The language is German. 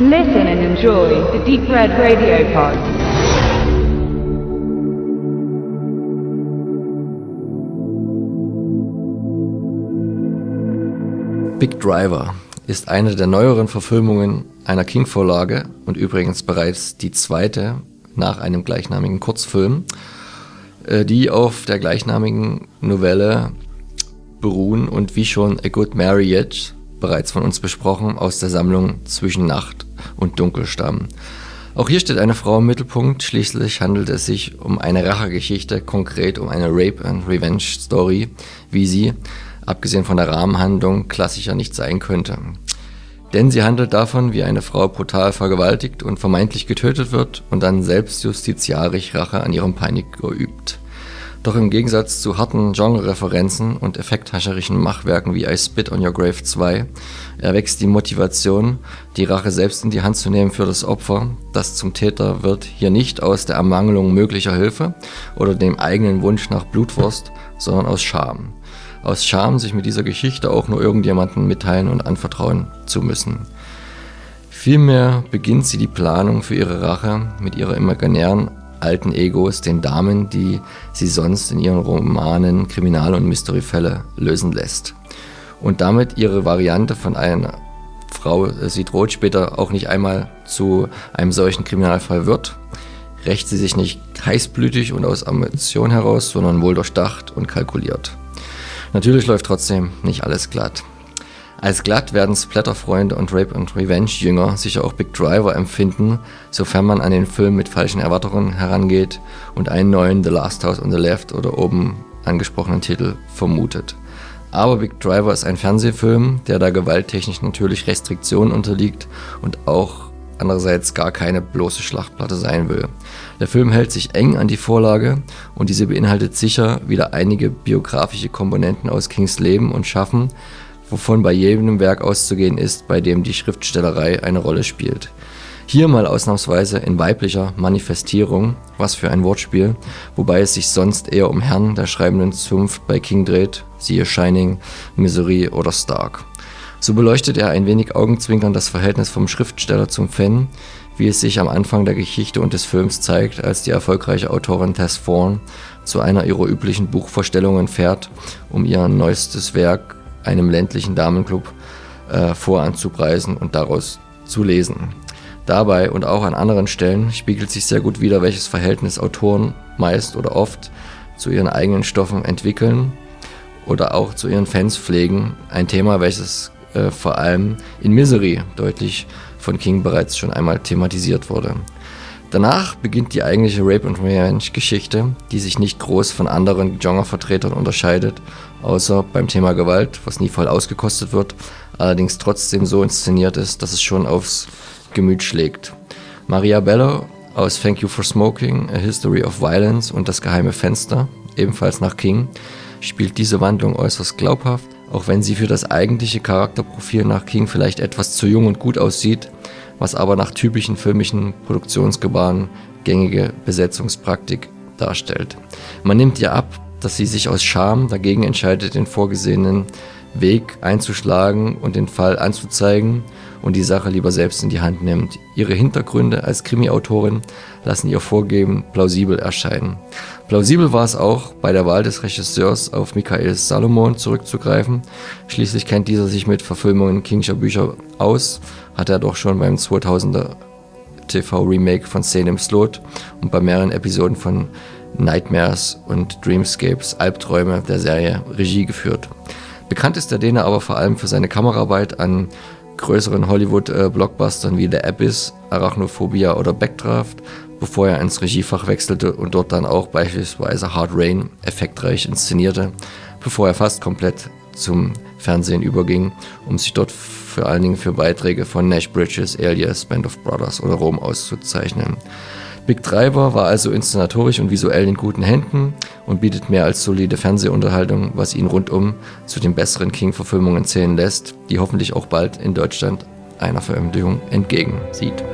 Listen and enjoy the Deep Red Radio Pod. Big Driver ist eine der neueren Verfilmungen einer King-Vorlage und übrigens bereits die zweite nach einem gleichnamigen Kurzfilm, äh, die auf der gleichnamigen Novelle beruhen und wie schon A Good Marriage bereits von uns besprochen aus der Sammlung Zwischen Nacht und Dunkel stammen. Auch hier steht eine Frau im Mittelpunkt, schließlich handelt es sich um eine Rachegeschichte, konkret um eine Rape and Revenge Story, wie sie, abgesehen von der Rahmenhandlung, klassischer nicht sein könnte. Denn sie handelt davon, wie eine Frau brutal vergewaltigt und vermeintlich getötet wird und dann selbst justiziarisch Rache an ihrem Peiniger übt. Doch im Gegensatz zu harten Genre-Referenzen und effekthascherischen Machwerken wie I Spit on Your Grave 2 erwächst die Motivation, die Rache selbst in die Hand zu nehmen für das Opfer, das zum Täter wird, hier nicht aus der Ermangelung möglicher Hilfe oder dem eigenen Wunsch nach Blutwurst, sondern aus Scham. Aus Scham, sich mit dieser Geschichte auch nur irgendjemanden mitteilen und anvertrauen zu müssen. Vielmehr beginnt sie die Planung für ihre Rache mit ihrer imaginären alten Egos, den Damen, die sie sonst in ihren Romanen Kriminal- und Mysteryfälle lösen lässt. Und damit ihre Variante von einer Frau äh, sie droht später auch nicht einmal zu einem solchen Kriminalfall wird, rächt sie sich nicht heißblütig und aus Ambition heraus, sondern wohl durchdacht und kalkuliert. Natürlich läuft trotzdem nicht alles glatt. Als glatt werden Splatterfreunde und Rape and Revenge Jünger sicher auch Big Driver empfinden, sofern man an den Film mit falschen Erwartungen herangeht und einen neuen The Last House on the Left oder oben angesprochenen Titel vermutet. Aber Big Driver ist ein Fernsehfilm, der da gewalttechnisch natürlich Restriktionen unterliegt und auch andererseits gar keine bloße Schlachtplatte sein will. Der Film hält sich eng an die Vorlage und diese beinhaltet sicher wieder einige biografische Komponenten aus Kings Leben und Schaffen, wovon bei jedem Werk auszugehen ist, bei dem die Schriftstellerei eine Rolle spielt. Hier mal ausnahmsweise in weiblicher Manifestierung, was für ein Wortspiel, wobei es sich sonst eher um Herren der schreibenden Zunft bei King dreht, siehe Shining, Misery oder Stark. So beleuchtet er ein wenig augenzwinkern das Verhältnis vom Schriftsteller zum Fan, wie es sich am Anfang der Geschichte und des Films zeigt, als die erfolgreiche Autorin Tess Fawn zu einer ihrer üblichen Buchvorstellungen fährt, um ihr neuestes Werk einem ländlichen Damenclub äh, voranzupreisen und daraus zu lesen. Dabei und auch an anderen Stellen spiegelt sich sehr gut wider, welches Verhältnis Autoren meist oder oft zu ihren eigenen Stoffen entwickeln oder auch zu ihren Fans pflegen. Ein Thema, welches äh, vor allem in Misery deutlich von King bereits schon einmal thematisiert wurde. Danach beginnt die eigentliche Rape and Revenge Geschichte, die sich nicht groß von anderen Genrevertretern unterscheidet, außer beim Thema Gewalt, was nie voll ausgekostet wird, allerdings trotzdem so inszeniert ist, dass es schon aufs Gemüt schlägt. Maria Bello aus Thank You for Smoking, A History of Violence und Das geheime Fenster, ebenfalls nach King, spielt diese Wandlung äußerst glaubhaft, auch wenn sie für das eigentliche Charakterprofil nach King vielleicht etwas zu jung und gut aussieht, was aber nach typischen filmischen Produktionsgebaren gängige Besetzungspraktik darstellt. Man nimmt ihr ab, dass sie sich aus Scham dagegen entscheidet, den vorgesehenen Weg einzuschlagen und den Fall anzuzeigen und die Sache lieber selbst in die Hand nimmt. Ihre Hintergründe als Krimi-Autorin lassen ihr Vorgeben plausibel erscheinen. Plausibel war es auch, bei der Wahl des Regisseurs auf Michael Salomon zurückzugreifen. Schließlich kennt dieser sich mit Verfilmungen Kingscher Bücher aus, hat er doch schon beim 2000er TV-Remake von Szene im Slot und bei mehreren Episoden von Nightmares und Dreamscapes Albträume der Serie Regie geführt. Bekannt ist der Däne aber vor allem für seine Kameraarbeit an größeren Hollywood-Blockbustern wie The Abyss, Arachnophobia oder Backdraft, bevor er ins Regiefach wechselte und dort dann auch beispielsweise Hard Rain effektreich inszenierte, bevor er fast komplett zum Fernsehen überging, um sich dort vor allen Dingen für Beiträge von Nash Bridges, Alias, Band of Brothers oder Rom auszuzeichnen. Big Driver war also inszenatorisch und visuell in guten Händen und bietet mehr als solide Fernsehunterhaltung, was ihn rundum zu den besseren King-Verfilmungen zählen lässt, die hoffentlich auch bald in Deutschland einer Veröffentlichung entgegensieht.